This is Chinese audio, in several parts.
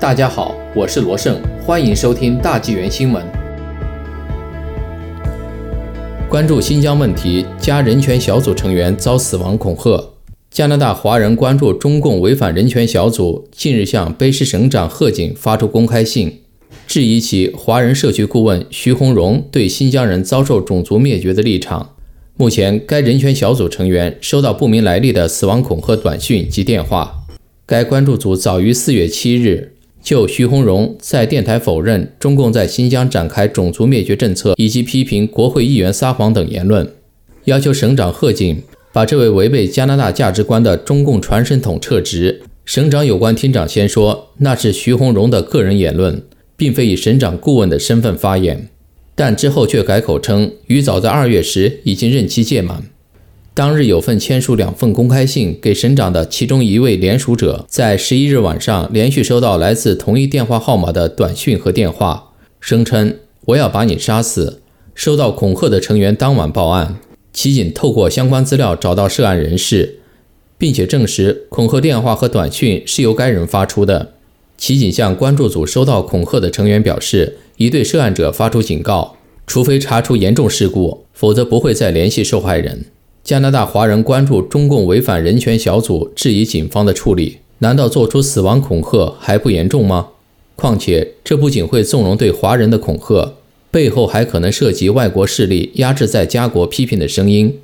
大家好，我是罗胜，欢迎收听大纪元新闻。关注新疆问题，加人权小组成员遭死亡恐吓。加拿大华人关注中共违反人权小组近日向卑诗省长贺锦发出公开信，质疑其华人社区顾问徐洪荣对新疆人遭受种族灭绝的立场。目前，该人权小组成员收到不明来历的死亡恐吓短讯及电话。该关注组早于四月七日。就徐洪荣在电台否认中共在新疆展开种族灭绝政策，以及批评国会议员撒谎等言论，要求省长贺锦把这位违背加拿大价值观的中共传声筒撤职。省长有关厅长先说那是徐洪荣的个人言论，并非以省长顾问的身份发言，但之后却改口称于早在二月时已经任期届满。当日有份签署两份公开信给省长的其中一位联署者，在十一日晚上连续收到来自同一电话号码的短讯和电话，声称“我要把你杀死”。收到恐吓的成员当晚报案，齐警透过相关资料找到涉案人士，并且证实恐吓电话和短讯是由该人发出的。齐警向关注组收到恐吓的成员表示，已对涉案者发出警告，除非查出严重事故，否则不会再联系受害人。加拿大华人关注中共违反人权小组质疑警方的处理，难道做出死亡恐吓还不严重吗？况且这不仅会纵容对华人的恐吓，背后还可能涉及外国势力压制在加国批评的声音。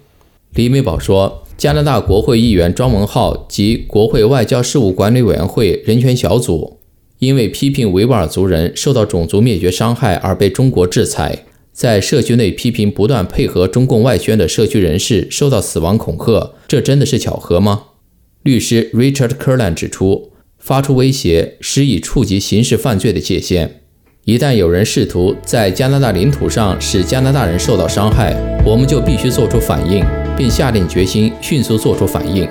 李美宝说，加拿大国会议员庄文浩及国会外交事务管理委员会人权小组，因为批评维吾尔族人受到种族灭绝伤害而被中国制裁。在社区内批评不断配合中共外宣的社区人士受到死亡恐吓，这真的是巧合吗？律师 Richard Kurland 指出，发出威胁是已触及刑事犯罪的界限。一旦有人试图在加拿大领土上使加拿大人受到伤害，我们就必须做出反应，并下定决心迅速做出反应。